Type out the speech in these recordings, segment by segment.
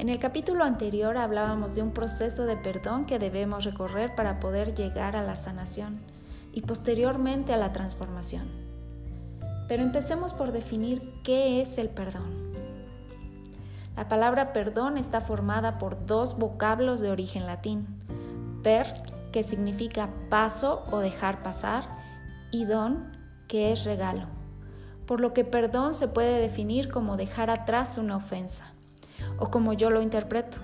En el capítulo anterior hablábamos de un proceso de perdón que debemos recorrer para poder llegar a la sanación y posteriormente a la transformación. Pero empecemos por definir qué es el perdón. La palabra perdón está formada por dos vocablos de origen latín. Per, que significa paso o dejar pasar, y don, que es regalo. Por lo que perdón se puede definir como dejar atrás una ofensa o como yo lo interpreto,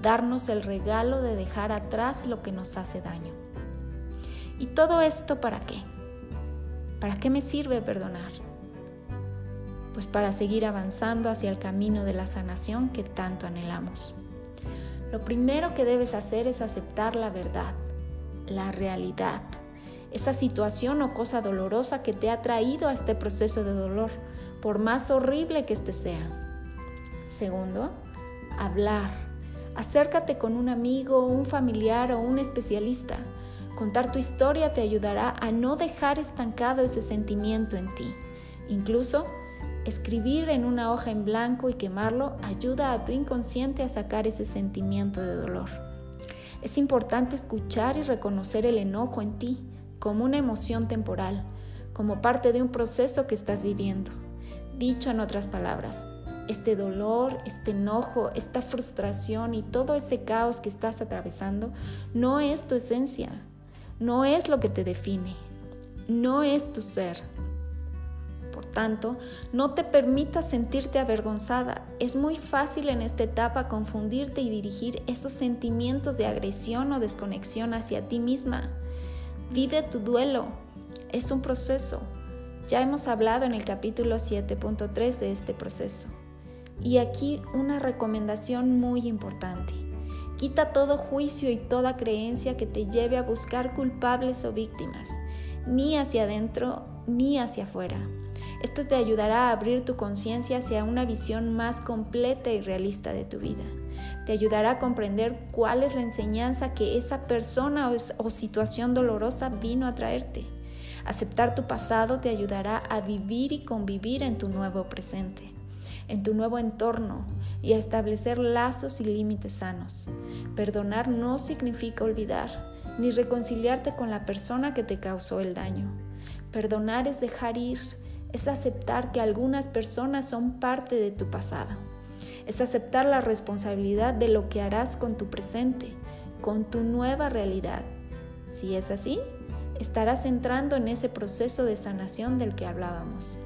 darnos el regalo de dejar atrás lo que nos hace daño. ¿Y todo esto para qué? ¿Para qué me sirve perdonar? Pues para seguir avanzando hacia el camino de la sanación que tanto anhelamos. Lo primero que debes hacer es aceptar la verdad, la realidad, esa situación o cosa dolorosa que te ha traído a este proceso de dolor, por más horrible que éste sea. Segundo, hablar. Acércate con un amigo, un familiar o un especialista. Contar tu historia te ayudará a no dejar estancado ese sentimiento en ti. Incluso, escribir en una hoja en blanco y quemarlo ayuda a tu inconsciente a sacar ese sentimiento de dolor. Es importante escuchar y reconocer el enojo en ti como una emoción temporal, como parte de un proceso que estás viviendo. Dicho en otras palabras, este dolor, este enojo, esta frustración y todo ese caos que estás atravesando no es tu esencia, no es lo que te define, no es tu ser. Por tanto, no te permitas sentirte avergonzada. Es muy fácil en esta etapa confundirte y dirigir esos sentimientos de agresión o desconexión hacia ti misma. Vive tu duelo. Es un proceso. Ya hemos hablado en el capítulo 7.3 de este proceso. Y aquí una recomendación muy importante. Quita todo juicio y toda creencia que te lleve a buscar culpables o víctimas, ni hacia adentro ni hacia afuera. Esto te ayudará a abrir tu conciencia hacia una visión más completa y realista de tu vida. Te ayudará a comprender cuál es la enseñanza que esa persona o, situación dolorosa vino a traerte. Aceptar tu pasado te ayudará a vivir y convivir en tu nuevo presente en tu nuevo entorno y a establecer lazos y límites sanos. Perdonar no significa olvidar ni reconciliarte con la persona que te causó el daño. Perdonar es dejar ir, es aceptar que algunas personas son parte de tu pasado. Es aceptar la responsabilidad de lo que harás con tu presente, con tu nueva realidad. Si es así, estarás entrando en ese proceso de sanación del que hablábamos.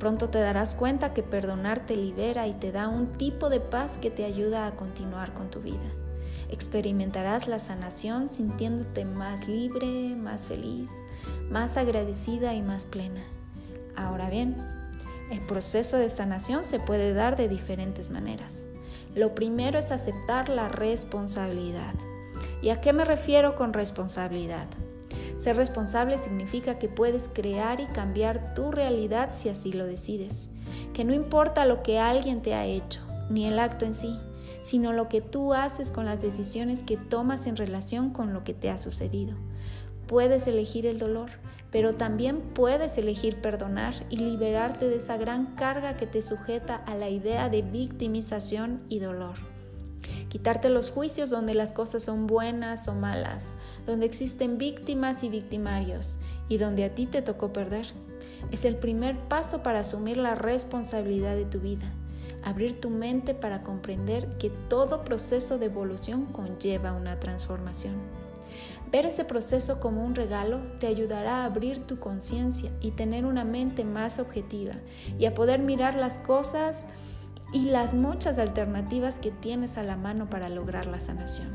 Pronto te darás cuenta que perdonar te libera y te da un tipo de paz que te ayuda a continuar con tu vida. Experimentarás la sanación sintiéndote más libre, más feliz, más agradecida y más plena. Ahora bien, el proceso de sanación se puede dar de diferentes maneras. Lo primero es aceptar la responsabilidad. ¿Y a qué me refiero con responsabilidad? Ser responsable significa que puedes crear y cambiar tu realidad si así lo decides. Que no importa lo que alguien te ha hecho, ni el acto en sí, sino lo que tú haces con las decisiones que tomas en relación con lo que te ha sucedido. Puedes elegir el dolor, pero también puedes elegir perdonar y liberarte de esa gran carga que te sujeta a la idea de victimización y dolor quitarte los juicios donde las cosas son buenas o malas, donde existen víctimas y victimarios y donde a ti te tocó perder. Es el primer paso para asumir la responsabilidad de tu vida, abrir tu mente para comprender que todo proceso de evolución conlleva una transformación. Ver ese proceso como un regalo te ayudará a abrir tu conciencia y tener una mente más objetiva y a poder mirar las cosas y las muchas alternativas que tienes a la mano para lograr la sanación.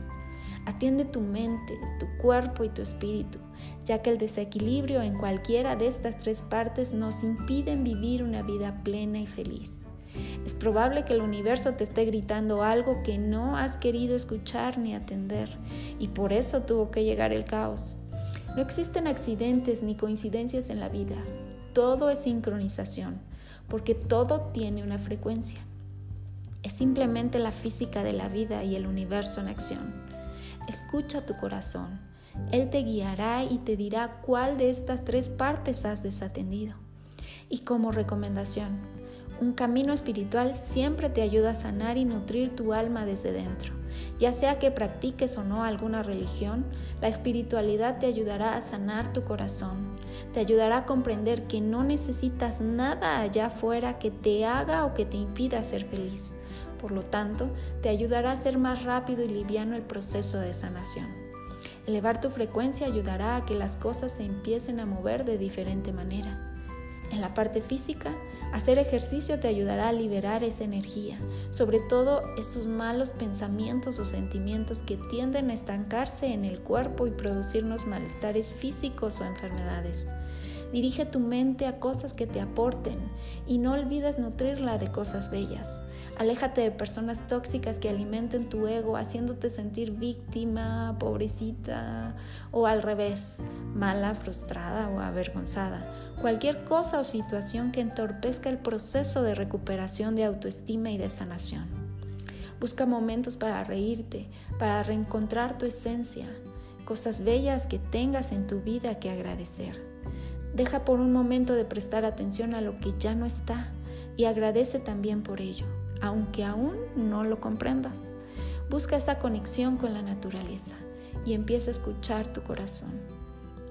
Atiende tu mente, tu cuerpo y tu espíritu, ya que el desequilibrio en cualquiera de estas tres partes nos impiden vivir una vida plena y feliz. Es probable que el universo te esté gritando algo que no has querido escuchar ni atender y por eso tuvo que llegar el caos. No existen accidentes ni coincidencias en la vida. Todo es sincronización, porque todo tiene una frecuencia. Es simplemente la física de la vida y el universo en acción. Escucha tu corazón. Él te guiará y te dirá cuál de estas tres partes has desatendido. Y como recomendación, un camino espiritual siempre te ayuda a sanar y nutrir tu alma desde dentro. Ya sea que practiques o no alguna religión, la espiritualidad te ayudará a sanar tu corazón, te ayudará a comprender que no necesitas nada allá afuera que te haga o que te impida ser feliz. Por lo tanto, te ayudará a ser más rápido y liviano el proceso de sanación. Elevar tu frecuencia ayudará a que las cosas se empiecen a mover de diferente manera. En la parte física, Hacer ejercicio te ayudará a liberar esa energía, sobre todo esos malos pensamientos o sentimientos que tienden a estancarse en el cuerpo y producirnos malestares físicos o enfermedades. Dirige tu mente a cosas que te aporten y no olvides nutrirla de cosas bellas. Aléjate de personas tóxicas que alimenten tu ego haciéndote sentir víctima, pobrecita o al revés, mala, frustrada o avergonzada. Cualquier cosa o situación que entorpezca el proceso de recuperación de autoestima y de sanación. Busca momentos para reírte, para reencontrar tu esencia, cosas bellas que tengas en tu vida que agradecer. Deja por un momento de prestar atención a lo que ya no está y agradece también por ello, aunque aún no lo comprendas. Busca esa conexión con la naturaleza y empieza a escuchar tu corazón.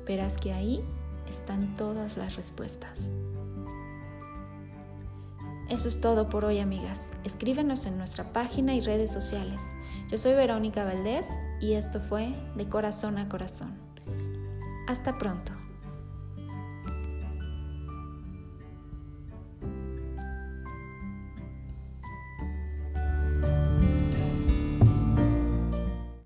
Verás que ahí están todas las respuestas. Eso es todo por hoy, amigas. Escríbenos en nuestra página y redes sociales. Yo soy Verónica Valdés y esto fue De Corazón a Corazón. Hasta pronto.